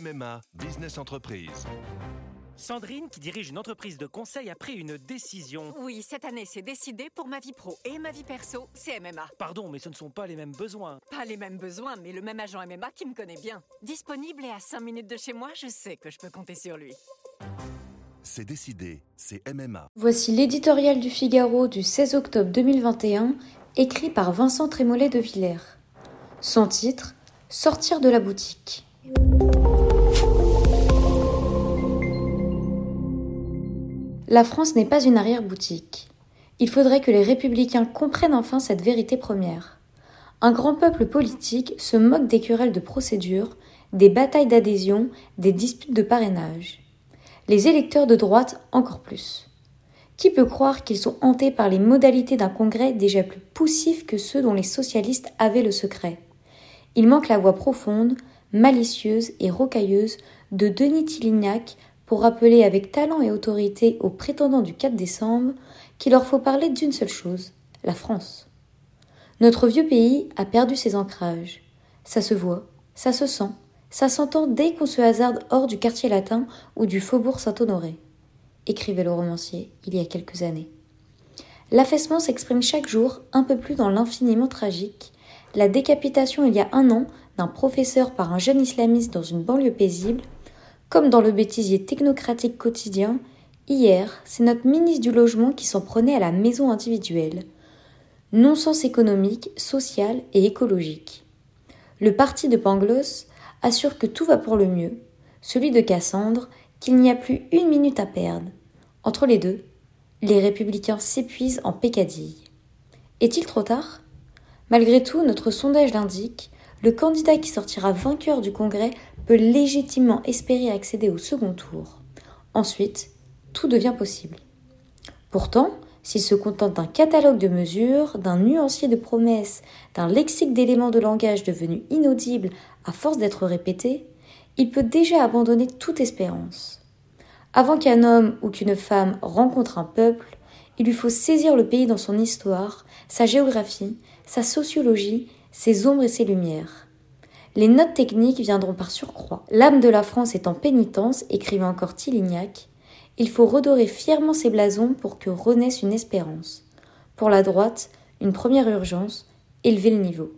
MMA Business Entreprise. Sandrine, qui dirige une entreprise de conseil, a pris une décision. Oui, cette année, c'est décidé pour ma vie pro et ma vie perso, c'est MMA. Pardon, mais ce ne sont pas les mêmes besoins. Pas les mêmes besoins, mais le même agent MMA qui me connaît bien. Disponible et à 5 minutes de chez moi, je sais que je peux compter sur lui. C'est décidé, c'est MMA. Voici l'éditorial du Figaro du 16 octobre 2021, écrit par Vincent Trémollet de Villers. Son titre Sortir de la boutique. La France n'est pas une arrière-boutique. Il faudrait que les républicains comprennent enfin cette vérité première. Un grand peuple politique se moque des querelles de procédure, des batailles d'adhésion, des disputes de parrainage. Les électeurs de droite encore plus. Qui peut croire qu'ils sont hantés par les modalités d'un congrès déjà plus poussif que ceux dont les socialistes avaient le secret? Il manque la voix profonde, malicieuse et rocailleuse de Denis Tillignac pour rappeler avec talent et autorité aux prétendants du 4 décembre qu'il leur faut parler d'une seule chose, la France. Notre vieux pays a perdu ses ancrages. Ça se voit, ça se sent, ça s'entend dès qu'on se hasarde hors du quartier latin ou du faubourg Saint-Honoré, écrivait le romancier il y a quelques années. L'affaissement s'exprime chaque jour un peu plus dans l'infiniment tragique. La décapitation il y a un an d'un professeur par un jeune islamiste dans une banlieue paisible comme dans le bêtisier technocratique quotidien, hier, c'est notre ministre du Logement qui s'en prenait à la maison individuelle. Non-sens économique, social et écologique. Le parti de Pangloss assure que tout va pour le mieux, celui de Cassandre qu'il n'y a plus une minute à perdre. Entre les deux, les républicains s'épuisent en pécadilles. Est-il trop tard? Malgré tout, notre sondage l'indique, le candidat qui sortira vainqueur du Congrès peut légitimement espérer accéder au second tour. Ensuite, tout devient possible. Pourtant, s'il se contente d'un catalogue de mesures, d'un nuancier de promesses, d'un lexique d'éléments de langage devenu inaudible à force d'être répété, il peut déjà abandonner toute espérance. Avant qu'un homme ou qu'une femme rencontre un peuple, il lui faut saisir le pays dans son histoire, sa géographie, sa sociologie ses ombres et ses lumières. Les notes techniques viendront par surcroît. L'âme de la France est en pénitence, écrivait encore Tillignac. Il faut redorer fièrement ses blasons pour que renaisse une espérance. Pour la droite, une première urgence, élever le niveau.